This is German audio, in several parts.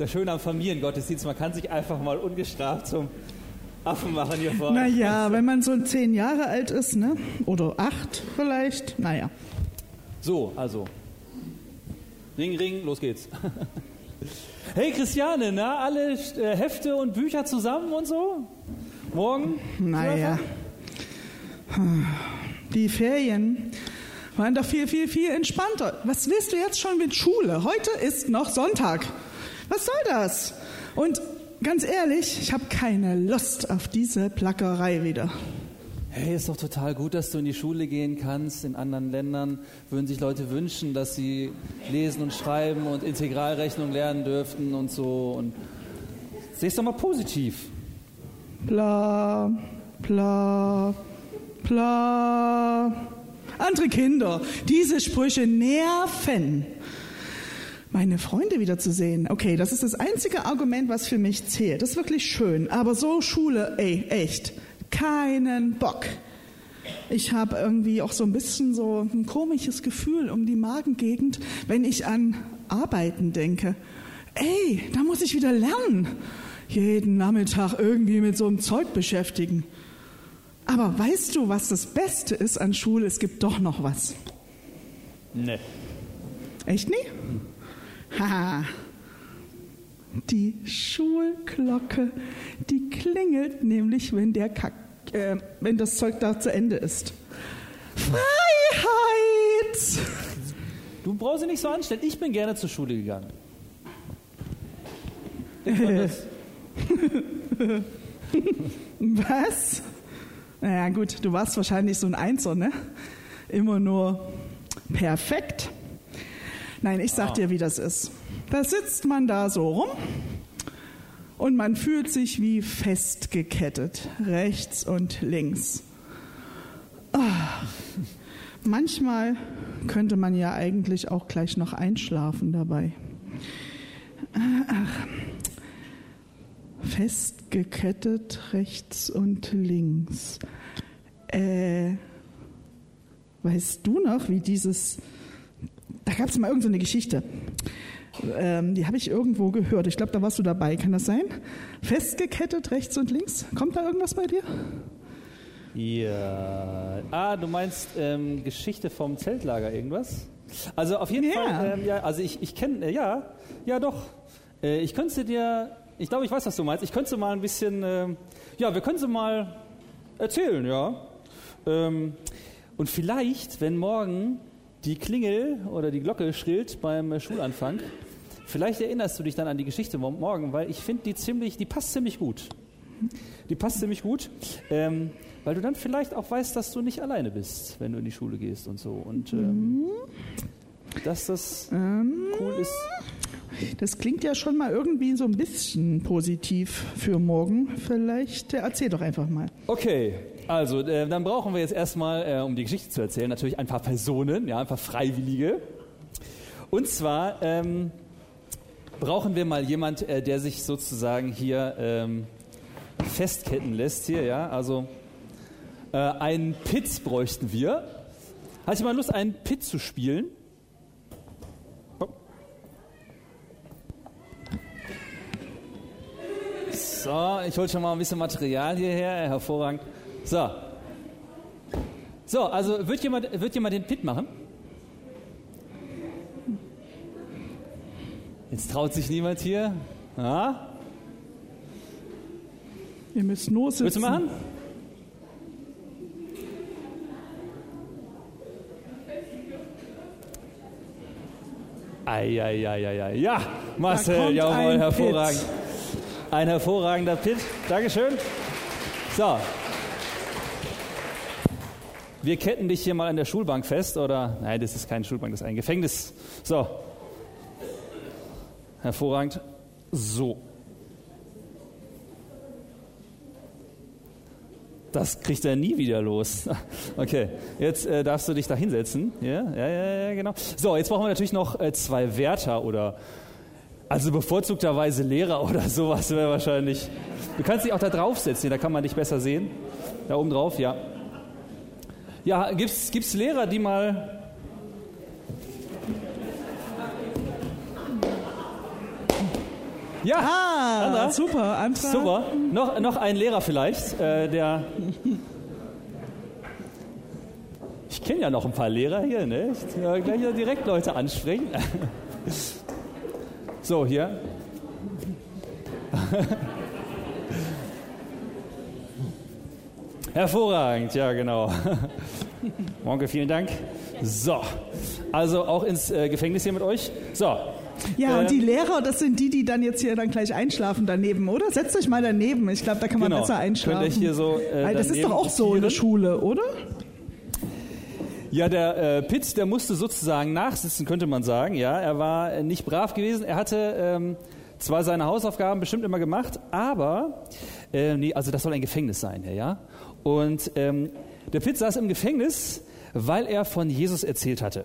das Schöne am Familiengottesdienst, man kann sich einfach mal ungestraft zum Affen machen hier vorne. Naja, wenn man so zehn Jahre alt ist, ne? Oder acht vielleicht, naja. So, also. Ring, ring, los geht's. Hey Christiane, na, alle äh, Hefte und Bücher zusammen und so? Morgen? Naja. Die Ferien waren doch viel, viel, viel entspannter. Was willst du jetzt schon mit Schule? Heute ist noch Sonntag. Was soll das? Und ganz ehrlich, ich habe keine Lust auf diese Plackerei wieder. Hey, ist doch total gut, dass du in die Schule gehen kannst. In anderen Ländern würden sich Leute wünschen, dass sie lesen und schreiben und Integralrechnung lernen dürften und so. Und seh's doch mal positiv. Bla, bla, bla. Andere Kinder, diese Sprüche nerven. Meine Freunde wiederzusehen. Okay, das ist das einzige Argument, was für mich zählt. Das ist wirklich schön. Aber so Schule, ey, echt keinen Bock. Ich habe irgendwie auch so ein bisschen so ein komisches Gefühl um die Magengegend, wenn ich an Arbeiten denke. Ey, da muss ich wieder lernen. Jeden Nachmittag irgendwie mit so einem Zeug beschäftigen. Aber weißt du, was das Beste ist an Schule? Es gibt doch noch was. Nee. Echt nie? Haha. Die Schulglocke, die klingelt nämlich, wenn, der Kack, äh, wenn das Zeug da zu Ende ist. Freiheit! Du brauchst dich nicht so anstellen. Ich bin gerne zur Schule gegangen. Was? Naja, gut, du warst wahrscheinlich so ein Einser, ne? Immer nur perfekt. Nein, ich sag ah. dir, wie das ist. Da sitzt man da so rum und man fühlt sich wie festgekettet, rechts und links. Oh. Manchmal könnte man ja eigentlich auch gleich noch einschlafen dabei. Ach. Festgekettet rechts und links. Äh, weißt du noch, wie dieses. Da gab es mal irgendeine so Geschichte. Ähm, die habe ich irgendwo gehört. Ich glaube, da warst du dabei. Kann das sein? Festgekettet rechts und links. Kommt da irgendwas bei dir? Ja. Ah, du meinst ähm, Geschichte vom Zeltlager, irgendwas? Also auf jeden ja. Fall, ähm, ja, also ich, ich kenne, äh, ja, ja doch. Äh, ich könnte dir, ich glaube, ich weiß, was du meinst. Ich könnte mal ein bisschen, äh, ja, wir können sie mal erzählen, ja. Ähm, und vielleicht, wenn morgen die Klingel oder die Glocke schrillt beim Schulanfang, Vielleicht erinnerst du dich dann an die Geschichte morgen, weil ich finde die ziemlich, die passt ziemlich gut. Die passt ziemlich gut, ähm, weil du dann vielleicht auch weißt, dass du nicht alleine bist, wenn du in die Schule gehst und so. Und ähm, dass das ähm, cool ist. Das klingt ja schon mal irgendwie so ein bisschen positiv für morgen. Vielleicht äh, erzähl doch einfach mal. Okay, also äh, dann brauchen wir jetzt erstmal, äh, um die Geschichte zu erzählen, natürlich ein paar Personen, ja, ein paar Freiwillige. Und zwar ähm, brauchen wir mal jemand, äh, der sich sozusagen hier ähm, festketten lässt hier, ja. Also äh, einen Pitz bräuchten wir. Du mal Lust, einen Pit zu spielen? So, ich hole schon mal ein bisschen Material hierher, hervorragend. So. So, also wird jemand, wird jemand den Pit machen? Jetzt traut sich niemand hier. Ja? Ihr müsst nur sitzen. Willst du machen? Eieieiei. Ja, Marcel, jawohl, ein hervorragend. Pit. Ein hervorragender Pit. Dankeschön. So. Wir ketten dich hier mal an der Schulbank fest, oder? Nein, das ist keine Schulbank, das ist ein Gefängnis. So, Hervorragend. So. Das kriegt er nie wieder los. Okay, jetzt äh, darfst du dich da hinsetzen. Ja, ja, ja, ja, genau. So, jetzt brauchen wir natürlich noch äh, zwei Wärter oder, also bevorzugterweise Lehrer oder sowas wäre wahrscheinlich. Du kannst dich auch da draufsetzen, da kann man dich besser sehen. Da oben drauf, ja. Ja, gibt es Lehrer, die mal Ja, ah, Andra. super, Andra. Super. Noch, noch ein Lehrer vielleicht, äh, der. Ich kenne ja noch ein paar Lehrer hier, ne? Ich ja, gleich direkt Leute ansprechen. So, hier. Hervorragend, ja, genau. Monke, vielen Dank. So, also auch ins äh, Gefängnis hier mit euch. So. Ja, äh, und die Lehrer, das sind die, die dann jetzt hier dann gleich einschlafen daneben, oder? Setzt euch mal daneben. Ich glaube, da kann man genau. besser einschlafen. Könnt ihr hier so, äh, das ist doch auch so in der Schule, oder? Ja, der äh, Pitts, der musste sozusagen nachsitzen, könnte man sagen. Ja, er war nicht brav gewesen. Er hatte ähm, zwar seine Hausaufgaben bestimmt immer gemacht, aber äh, nee, also das soll ein Gefängnis sein, ja. Und ähm, der Pitt saß im Gefängnis, weil er von Jesus erzählt hatte.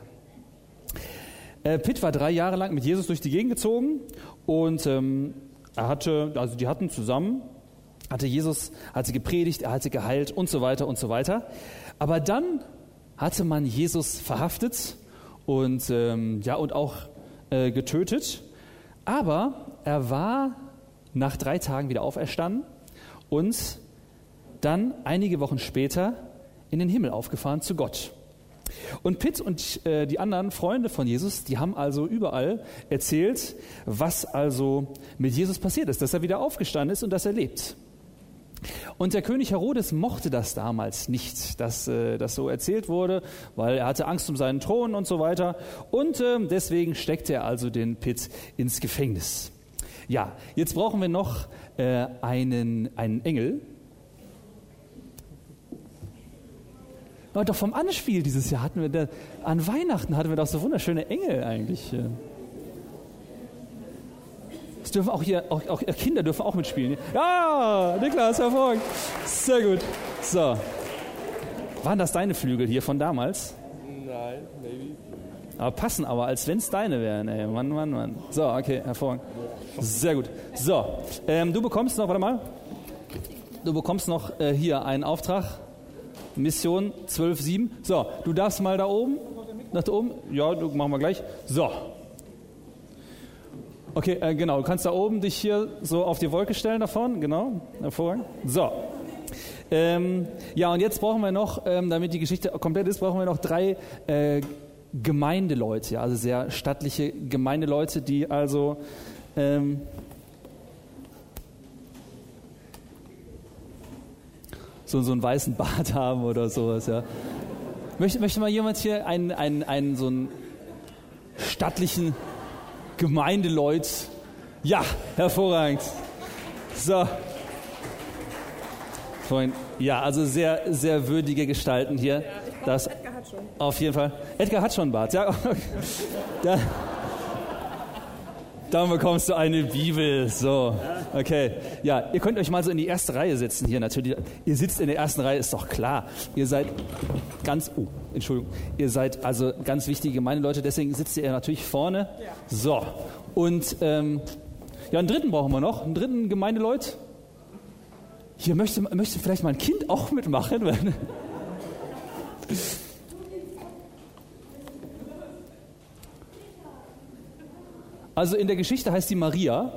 Äh, Pitt war drei Jahre lang mit Jesus durch die Gegend gezogen und ähm, er hatte, also die hatten zusammen, hatte Jesus, hat sie gepredigt, er hat sie geheilt und so weiter und so weiter. Aber dann hatte man Jesus verhaftet und ähm, ja und auch äh, getötet. Aber er war nach drei Tagen wieder auferstanden und dann einige Wochen später in den Himmel aufgefahren zu Gott. Und Pitt und äh, die anderen Freunde von Jesus, die haben also überall erzählt, was also mit Jesus passiert ist, dass er wieder aufgestanden ist und dass er lebt. Und der König Herodes mochte das damals nicht, dass äh, das so erzählt wurde, weil er hatte Angst um seinen Thron und so weiter. Und äh, deswegen steckte er also den Pitt ins Gefängnis. Ja, jetzt brauchen wir noch äh, einen, einen Engel, doch vom Anspiel dieses Jahr hatten wir, da, an Weihnachten hatten wir doch so wunderschöne Engel eigentlich. Es dürfen auch hier, auch, auch, Kinder dürfen auch mitspielen. Ja, Niklas, hervorragend. Sehr gut. So. Waren das deine Flügel hier von damals? Nein, maybe. Aber passen aber, als wenn es deine wären, ey. Mann, Mann, Mann. So, okay, hervorragend. Sehr gut. So, ähm, du bekommst noch, warte mal. Du bekommst noch äh, hier einen Auftrag Mission 12.7. So, du darfst mal da oben, nach da oben. Ja, du machen wir gleich. So. Okay, äh, genau. Du kannst da oben dich hier so auf die Wolke stellen davon. Genau, hervorragend. So. Ähm, ja, und jetzt brauchen wir noch, ähm, damit die Geschichte komplett ist, brauchen wir noch drei äh, Gemeindeleute, also sehr stattliche Gemeindeleute, die also ähm, so, so einen weißen Bart haben oder sowas. Ja. Möchte, möchte mal jemand hier einen, einen, einen so einen stattlichen Gemeindeleut? Ja, hervorragend. So. Freund, ja, also sehr, sehr würdige Gestalten hier. Ja, ich das, Edgar hat schon. Auf jeden Fall. Edgar hat schon einen Bart, ja. Okay. Da, dann bekommst du eine Bibel. So, okay. Ja, ihr könnt euch mal so in die erste Reihe setzen hier natürlich. Ihr sitzt in der ersten Reihe, ist doch klar. Ihr seid ganz, oh, Entschuldigung. Ihr seid also ganz wichtige Gemeindeleute, deswegen sitzt ihr natürlich vorne. So, und ähm, ja, einen dritten brauchen wir noch, einen dritten Gemeindeleut. Hier möchte, möchte vielleicht mal ein Kind auch mitmachen. Also in der Geschichte heißt sie Maria.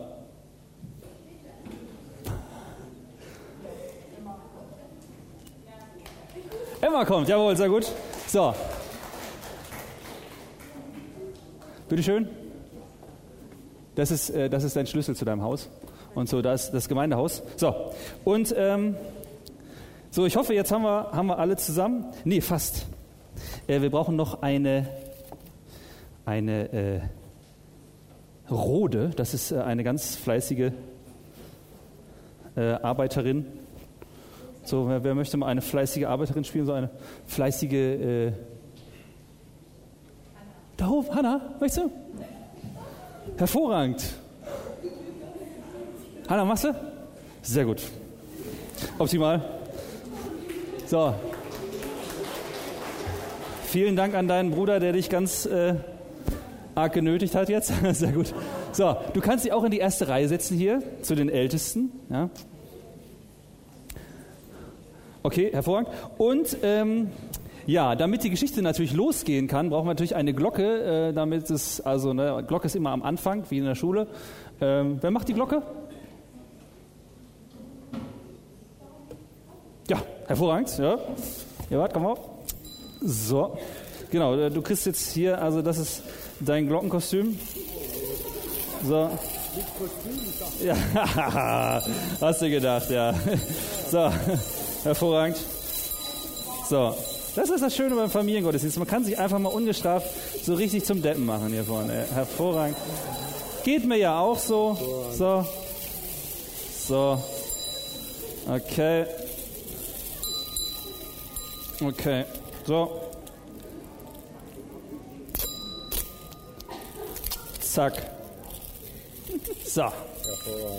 Emma kommt, jawohl, sehr gut. So. Bitteschön. Das ist, äh, das ist dein Schlüssel zu deinem Haus. Und so, das das Gemeindehaus. So. Und ähm, so, ich hoffe, jetzt haben wir, haben wir alle zusammen. Nee, fast. Äh, wir brauchen noch eine, eine äh, Rode, das ist äh, eine ganz fleißige äh, Arbeiterin. So, wer, wer, möchte mal eine fleißige Arbeiterin spielen? So eine fleißige. Äh da oben, Hanna, möchtest du? Hervorragend. Hanna, machst du? Sehr gut. Optimal. So. Vielen Dank an deinen Bruder, der dich ganz äh, arg genötigt hat jetzt. Sehr gut. So, du kannst dich auch in die erste Reihe setzen hier, zu den Ältesten. Ja. Okay, hervorragend. Und ähm, ja, damit die Geschichte natürlich losgehen kann, brauchen wir natürlich eine Glocke, äh, damit es, also ne, Glocke ist immer am Anfang, wie in der Schule. Ähm, wer macht die Glocke? Ja, hervorragend. Ja, ja warte, komm auf. So, genau, äh, du kriegst jetzt hier, also das ist dein Glockenkostüm. So. Ja, hast du gedacht, ja. So, hervorragend. So, das ist das Schöne beim Familiengottesdienst. Man kann sich einfach mal ungestraft so richtig zum Deppen machen hier vorne. Hervorragend. Geht mir ja auch so. So. So. Okay. Okay. So. Zack. So.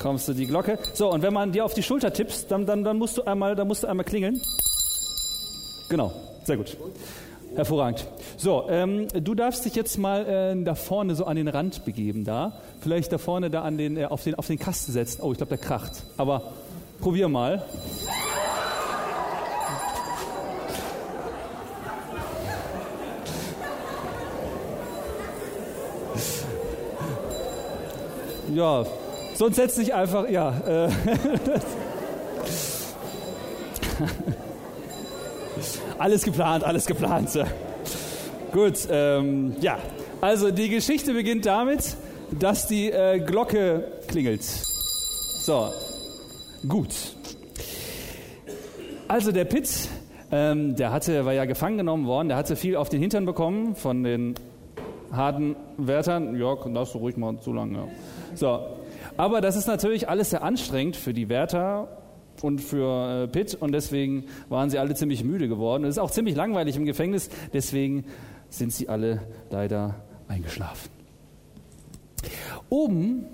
Kommst du die Glocke. So, und wenn man dir auf die Schulter tippst, dann, dann, dann musst du einmal, dann musst du einmal klingeln. Genau. Sehr gut. Hervorragend. So, ähm, du darfst dich jetzt mal äh, da vorne so an den Rand begeben, da. Vielleicht da vorne da an den, äh, auf, den, auf den Kasten setzen. Oh, ich glaube, der kracht. Aber probier mal. Ja, sonst setz dich einfach, ja. Äh, alles geplant, alles geplant. Gut, ähm, ja. Also die Geschichte beginnt damit, dass die äh, Glocke klingelt. So, gut. Also der Pitt, ähm, der hatte, war ja gefangen genommen worden, der hatte viel auf den Hintern bekommen von den harten Wärtern. Ja, darfst du ruhig mal zu lange. Ja. So, aber das ist natürlich alles sehr anstrengend für die Wärter und für äh, Pitt und deswegen waren sie alle ziemlich müde geworden. Es ist auch ziemlich langweilig im Gefängnis, deswegen sind sie alle leider eingeschlafen. Oben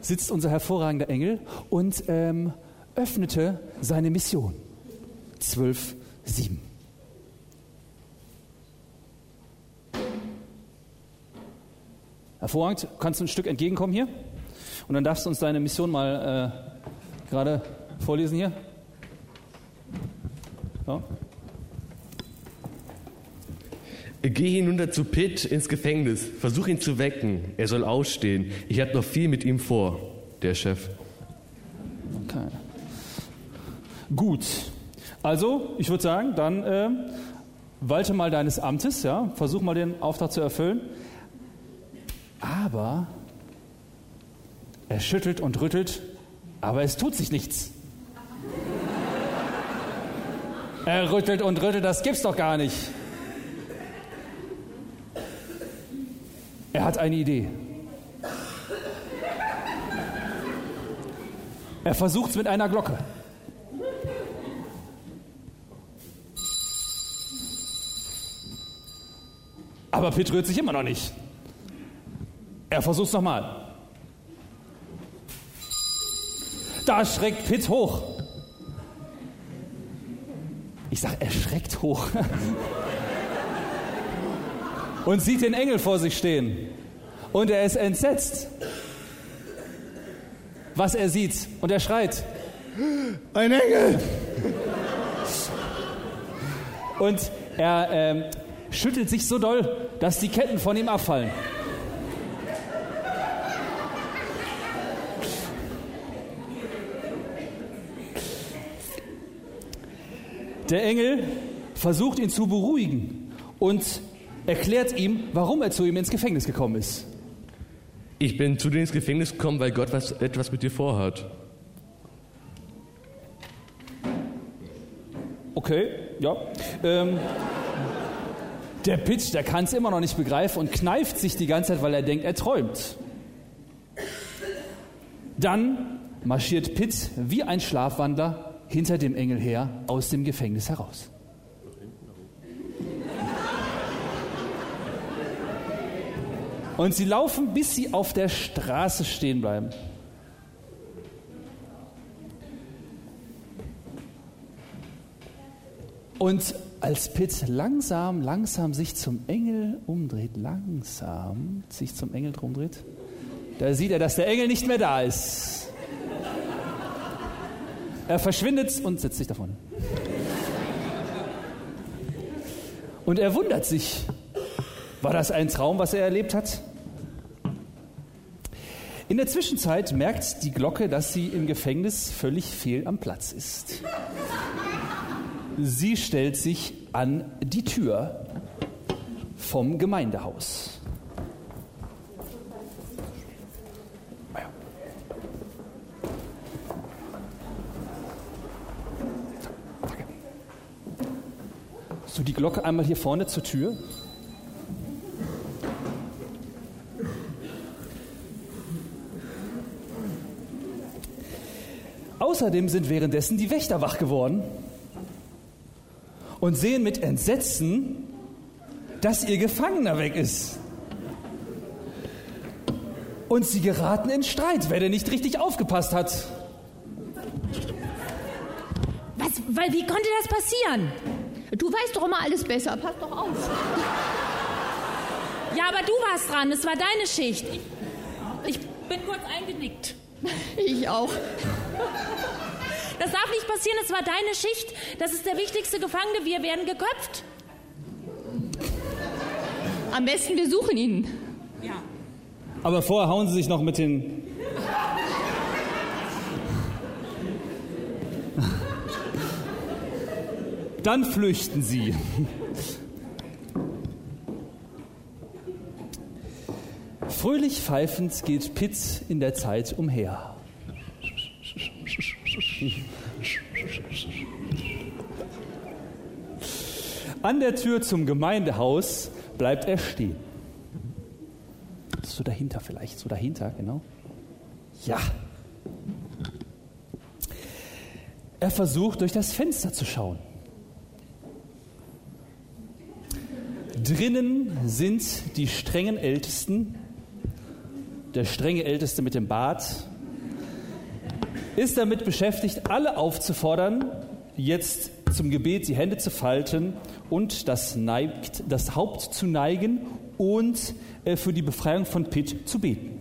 sitzt unser hervorragender Engel und ähm, öffnete seine Mission. 12.7. Hervorragend, kannst du ein Stück entgegenkommen hier? Und dann darfst du uns deine Mission mal äh, gerade vorlesen hier. So. Geh hinunter zu Pitt ins Gefängnis, versuch ihn zu wecken. Er soll ausstehen. Ich habe noch viel mit ihm vor, der Chef. Okay. Gut. Also, ich würde sagen, dann äh, walte mal deines Amtes, ja, versuch mal den Auftrag zu erfüllen. Aber er schüttelt und rüttelt, aber es tut sich nichts. Er rüttelt und rüttelt, das gibt's doch gar nicht. Er hat eine Idee. Er versucht es mit einer Glocke. Aber Pitt rührt sich immer noch nicht. Er versucht es nochmal. Da schreckt Pitt hoch. Ich sage, er schreckt hoch. Und sieht den Engel vor sich stehen. Und er ist entsetzt, was er sieht. Und er schreit, ein Engel! Und er ähm, schüttelt sich so doll, dass die Ketten von ihm abfallen. Der Engel versucht ihn zu beruhigen und erklärt ihm, warum er zu ihm ins Gefängnis gekommen ist. Ich bin zu dir ins Gefängnis gekommen, weil Gott was, etwas mit dir vorhat. Okay, ja. Ähm, der Pitch, der kann es immer noch nicht begreifen und kneift sich die ganze Zeit, weil er denkt, er träumt. Dann marschiert Pitt wie ein Schlafwandler hinter dem Engel her aus dem Gefängnis heraus. Und sie laufen, bis sie auf der Straße stehen bleiben. Und als Pitt langsam, langsam sich zum Engel umdreht, langsam sich zum Engel umdreht, da sieht er, dass der Engel nicht mehr da ist. Er verschwindet und setzt sich davon. Und er wundert sich. War das ein Traum, was er erlebt hat? In der Zwischenzeit merkt die Glocke, dass sie im Gefängnis völlig fehl am Platz ist. Sie stellt sich an die Tür vom Gemeindehaus. Glocke einmal hier vorne zur Tür. Außerdem sind währenddessen die Wächter wach geworden und sehen mit Entsetzen, dass ihr Gefangener weg ist. Und sie geraten in Streit, wer denn nicht richtig aufgepasst hat. Was? Weil, wie konnte das passieren? Du weißt doch immer alles besser. Pass doch auf. Ja, aber du warst dran. Es war deine Schicht. Ich, ich bin kurz eingenickt. Ich auch. Das darf nicht passieren. Es war deine Schicht. Das ist der wichtigste Gefangene. Wir werden geköpft. Am besten wir suchen ihn. Ja. Aber vorher hauen sie sich noch mit den. Dann flüchten sie. Fröhlich pfeifend geht Pitt in der Zeit umher. An der Tür zum Gemeindehaus bleibt er stehen. So dahinter vielleicht, so dahinter, genau. Ja. Er versucht durch das Fenster zu schauen. Drinnen sind die strengen Ältesten. Der strenge Älteste mit dem Bart ist damit beschäftigt, alle aufzufordern, jetzt zum Gebet die Hände zu falten und das, neigt, das Haupt zu neigen und äh, für die Befreiung von Pitt zu beten.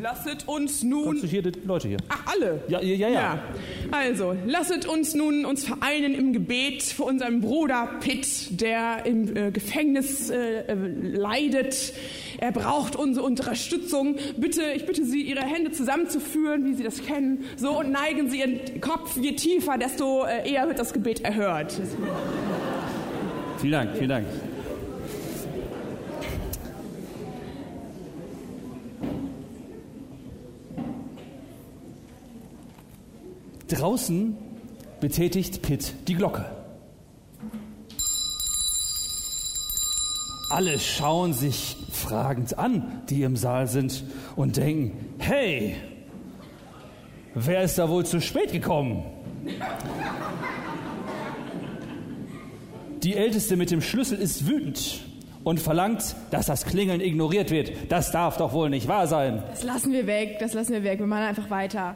Lasset uns nun. Du hier die Leute hier? Ach, alle? Ja, ja, ja. ja. Also, lasset uns nun uns vereinen im Gebet für unseren Bruder Pitt, der im äh, Gefängnis äh, äh, leidet. Er braucht unsere Unterstützung. Bitte, ich bitte Sie, Ihre Hände zusammenzuführen, wie Sie das kennen. So und neigen Sie Ihren Kopf. Je tiefer, desto äh, eher wird das Gebet erhört. Vielen Dank, vielen Dank. Draußen betätigt Pitt die Glocke. Alle schauen sich fragend an, die im Saal sind, und denken, hey, wer ist da wohl zu spät gekommen? Die Älteste mit dem Schlüssel ist wütend und verlangt, dass das Klingeln ignoriert wird. Das darf doch wohl nicht wahr sein. Das lassen wir weg, das lassen wir weg. Wir machen einfach weiter.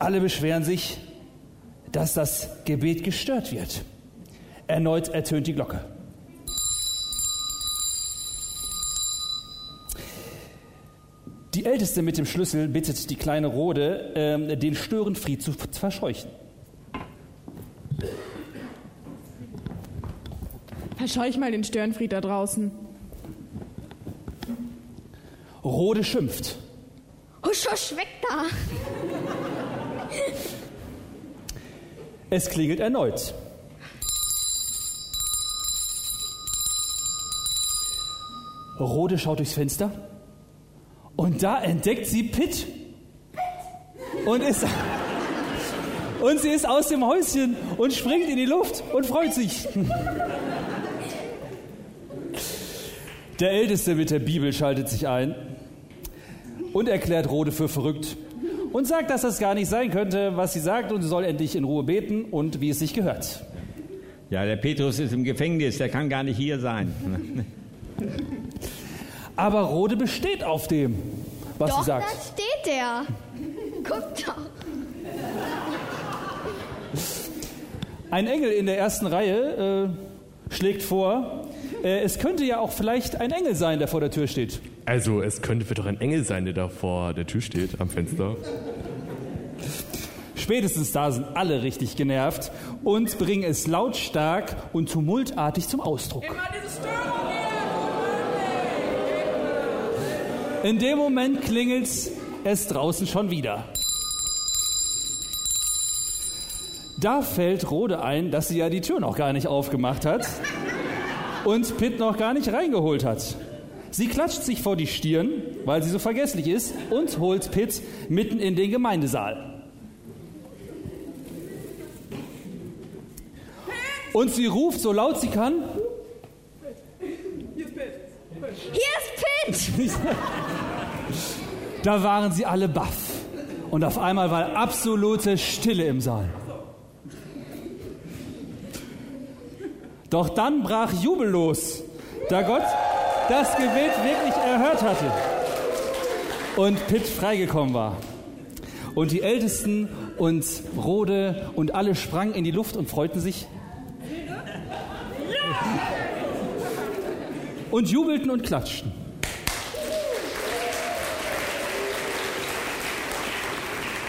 Alle beschweren sich, dass das Gebet gestört wird. Erneut ertönt die Glocke. Die Älteste mit dem Schlüssel bittet die kleine Rode, ähm, den Störenfried zu verscheuchen. Verscheuch mal den Störenfried da draußen. Rode schimpft. Husch, husch, weg da! Es klingelt erneut. Rode schaut durchs Fenster und da entdeckt sie Pitt. Und, ist, und sie ist aus dem Häuschen und springt in die Luft und freut sich. Der Älteste mit der Bibel schaltet sich ein und erklärt Rode für verrückt und sagt, dass das gar nicht sein könnte, was sie sagt, und sie soll endlich in Ruhe beten und wie es sich gehört. Ja, der Petrus ist im Gefängnis, der kann gar nicht hier sein. Aber Rode besteht auf dem, was Doch, sie sagt. da steht er. Guck doch. Ein Engel in der ersten Reihe äh, schlägt vor, äh, es könnte ja auch vielleicht ein Engel sein, der vor der Tür steht. Also, es könnte doch ein Engel sein, der da vor der Tür steht, am Fenster. Spätestens da sind alle richtig genervt und bringen es lautstark und tumultartig zum Ausdruck. In dem Moment klingelt es draußen schon wieder. Da fällt Rode ein, dass sie ja die Tür noch gar nicht aufgemacht hat und Pitt noch gar nicht reingeholt hat. Sie klatscht sich vor die Stirn, weil sie so vergesslich ist, und holt Pitt mitten in den Gemeindesaal. Und sie ruft so laut sie kann. Hier ist Pitt! Da waren sie alle baff. Und auf einmal war absolute Stille im Saal. Doch dann brach Jubel los, da Gott das Gebet wirklich erhört hatte und Pitt freigekommen war. Und die Ältesten und Rode und alle sprangen in die Luft und freuten sich. Und jubelten und klatschten.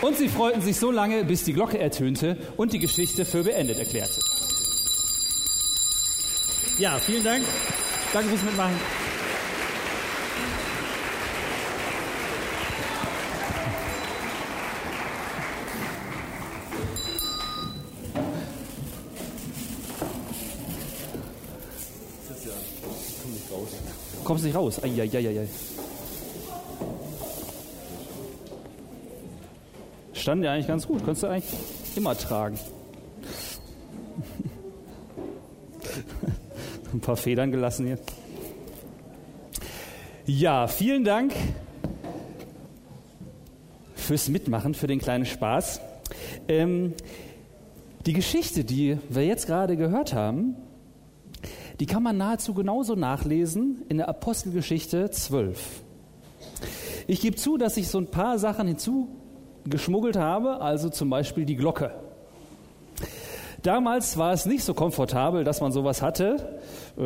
Und sie freuten sich so lange, bis die Glocke ertönte und die Geschichte für beendet erklärte. Ja, vielen Dank. Danke fürs Mitmachen. Kommst nicht raus. Eieieiei. Stand ja eigentlich ganz gut. Könntest du eigentlich immer tragen. Ein paar Federn gelassen hier. Ja, vielen Dank fürs Mitmachen, für den kleinen Spaß. Ähm, die Geschichte, die wir jetzt gerade gehört haben, die kann man nahezu genauso nachlesen in der Apostelgeschichte 12. Ich gebe zu, dass ich so ein paar Sachen hinzugeschmuggelt habe, also zum Beispiel die Glocke. Damals war es nicht so komfortabel, dass man sowas hatte äh,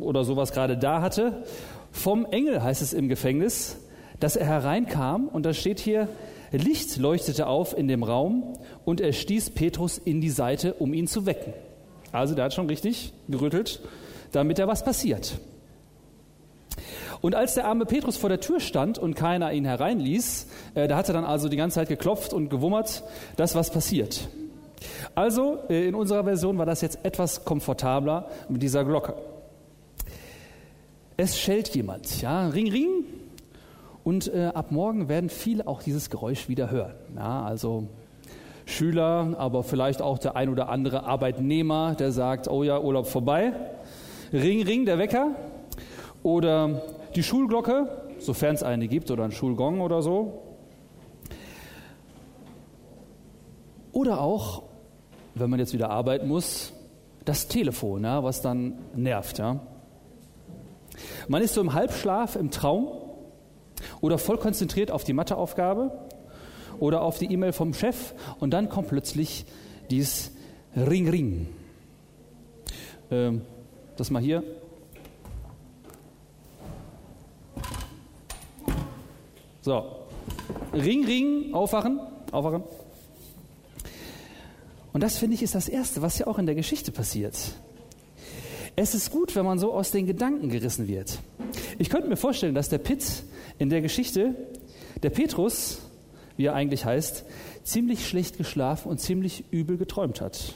oder sowas gerade da hatte. Vom Engel heißt es im Gefängnis, dass er hereinkam und da steht hier, Licht leuchtete auf in dem Raum und er stieß Petrus in die Seite, um ihn zu wecken. Also der hat schon richtig gerüttelt, damit da was passiert. Und als der arme Petrus vor der Tür stand und keiner ihn hereinließ, äh, da hat er dann also die ganze Zeit geklopft und gewummert, dass was passiert. Also äh, in unserer Version war das jetzt etwas komfortabler mit dieser Glocke. Es schellt jemand, ja, Ring, Ring. Und äh, ab morgen werden viele auch dieses Geräusch wieder hören. Ja, also Schüler, aber vielleicht auch der ein oder andere Arbeitnehmer, der sagt, oh ja, Urlaub vorbei. Ring, Ring, der Wecker. Oder die Schulglocke, sofern es eine gibt, oder ein Schulgong oder so. Oder auch, wenn man jetzt wieder arbeiten muss, das Telefon, ja, was dann nervt. Ja. Man ist so im Halbschlaf, im Traum oder voll konzentriert auf die Matheaufgabe oder auf die E-Mail vom Chef und dann kommt plötzlich dieses Ring Ring. Ähm, das mal hier. So. Ring Ring, aufwachen, aufwachen. Und das finde ich ist das Erste, was ja auch in der Geschichte passiert. Es ist gut, wenn man so aus den Gedanken gerissen wird. Ich könnte mir vorstellen, dass der Pitt in der Geschichte, der Petrus, wie er eigentlich heißt, ziemlich schlecht geschlafen und ziemlich übel geträumt hat.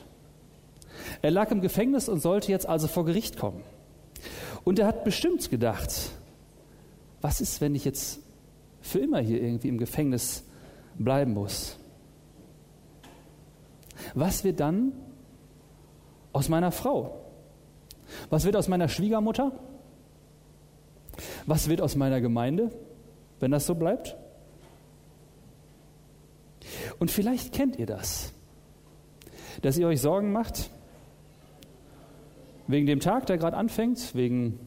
Er lag im Gefängnis und sollte jetzt also vor Gericht kommen. Und er hat bestimmt gedacht, was ist, wenn ich jetzt für immer hier irgendwie im Gefängnis bleiben muss? Was wird dann aus meiner Frau? Was wird aus meiner Schwiegermutter? Was wird aus meiner Gemeinde, wenn das so bleibt? Und vielleicht kennt ihr das, dass ihr euch Sorgen macht wegen dem Tag, der gerade anfängt, wegen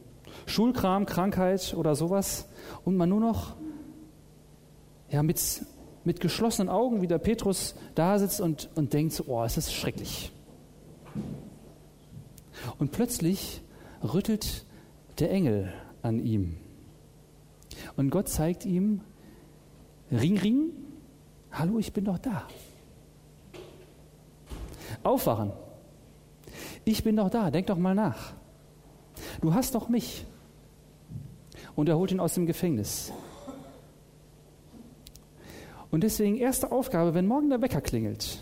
Schulkram, Krankheit oder sowas und man nur noch ja, mit, mit geschlossenen Augen wie der Petrus da sitzt und, und denkt, so, oh, es ist schrecklich. Und plötzlich rüttelt der Engel an ihm. Und Gott zeigt ihm, Ring, Ring, hallo, ich bin doch da. Aufwachen. Ich bin doch da, denk doch mal nach. Du hast doch mich. Und er holt ihn aus dem Gefängnis. Und deswegen erste Aufgabe, wenn morgen der Wecker klingelt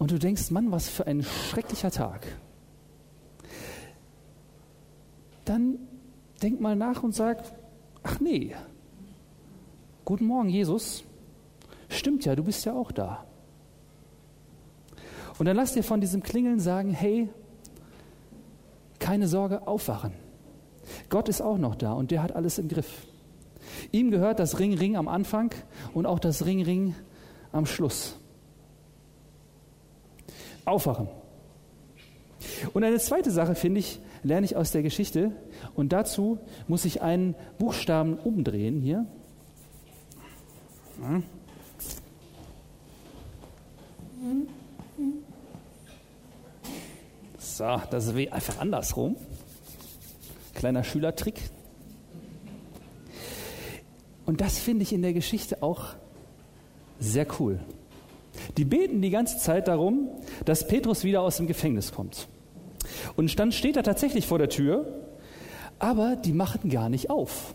und du denkst, Mann, was für ein schrecklicher Tag, dann denk mal nach und sag, ach nee, guten Morgen Jesus, stimmt ja, du bist ja auch da. Und dann lass dir von diesem Klingeln sagen, hey, keine Sorge, aufwachen. Gott ist auch noch da und der hat alles im Griff. Ihm gehört das Ring Ring am Anfang und auch das Ring Ring am Schluss. Aufwachen. Und eine zweite Sache, finde ich, lerne ich aus der Geschichte. Und dazu muss ich einen Buchstaben umdrehen hier. So, das ist einfach andersrum. Kleiner Schülertrick. Und das finde ich in der Geschichte auch sehr cool. Die beten die ganze Zeit darum, dass Petrus wieder aus dem Gefängnis kommt. Und dann steht er tatsächlich vor der Tür, aber die machen gar nicht auf.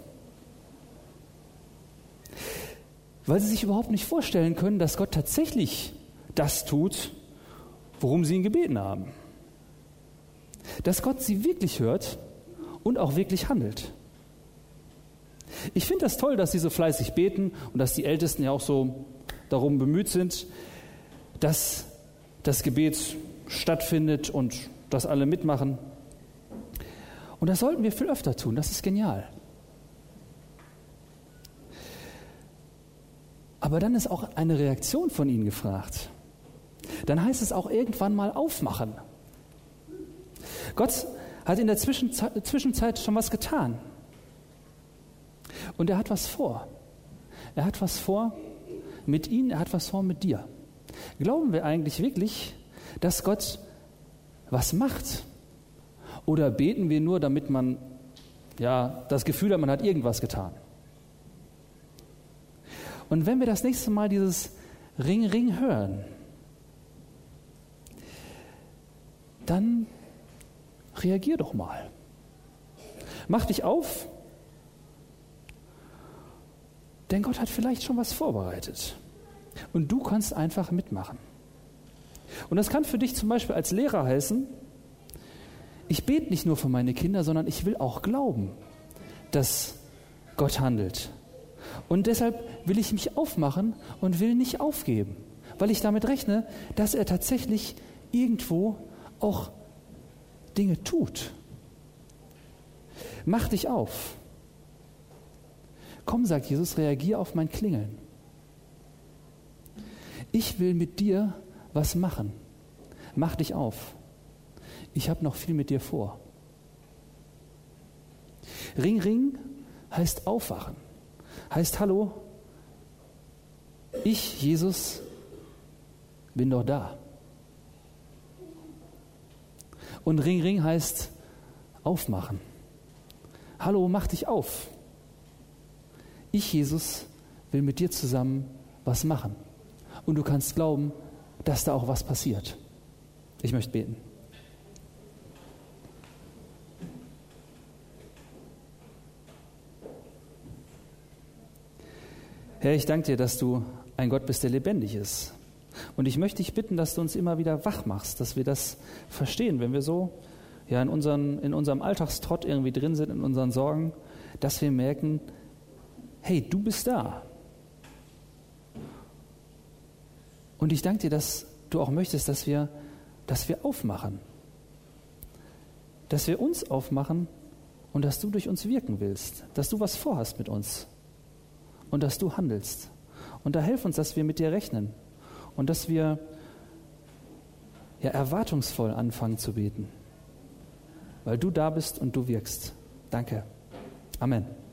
Weil sie sich überhaupt nicht vorstellen können, dass Gott tatsächlich das tut, worum sie ihn gebeten haben. Dass Gott sie wirklich hört und auch wirklich handelt. Ich finde das toll, dass sie so fleißig beten und dass die Ältesten ja auch so darum bemüht sind, dass das Gebet stattfindet und dass alle mitmachen. Und das sollten wir viel öfter tun. Das ist genial. Aber dann ist auch eine Reaktion von ihnen gefragt. Dann heißt es auch irgendwann mal aufmachen. Gott hat in der Zwischenzeit schon was getan. Und er hat was vor. Er hat was vor mit ihnen, er hat was vor mit dir. Glauben wir eigentlich wirklich, dass Gott was macht? Oder beten wir nur, damit man ja das Gefühl hat, man hat irgendwas getan? Und wenn wir das nächste Mal dieses Ring, Ring hören, dann reagier doch mal. Mach dich auf, denn Gott hat vielleicht schon was vorbereitet. Und du kannst einfach mitmachen. Und das kann für dich zum Beispiel als Lehrer heißen, ich bete nicht nur für meine Kinder, sondern ich will auch glauben, dass Gott handelt. Und deshalb will ich mich aufmachen und will nicht aufgeben, weil ich damit rechne, dass er tatsächlich irgendwo auch Dinge tut. Mach dich auf. Komm, sagt Jesus, reagier auf mein Klingeln. Ich will mit dir was machen. Mach dich auf. Ich habe noch viel mit dir vor. Ring, ring heißt aufwachen. Heißt Hallo, ich, Jesus, bin doch da. Und Ring, ring heißt aufmachen. Hallo, mach dich auf. Ich, Jesus, will mit dir zusammen was machen und du kannst glauben, dass da auch was passiert. Ich möchte beten. Herr, ich danke dir, dass du ein Gott bist, der lebendig ist. Und ich möchte dich bitten, dass du uns immer wieder wach machst, dass wir das verstehen, wenn wir so ja, in, unseren, in unserem Alltagstrott irgendwie drin sind, in unseren Sorgen, dass wir merken, hey, du bist da. Und ich danke dir, dass du auch möchtest, dass wir, dass wir aufmachen. Dass wir uns aufmachen und dass du durch uns wirken willst. Dass du was vorhast mit uns. Und dass du handelst. Und da hilf uns, dass wir mit dir rechnen. Und dass wir ja, erwartungsvoll anfangen zu beten. Weil du da bist und du wirkst. Danke. Amen.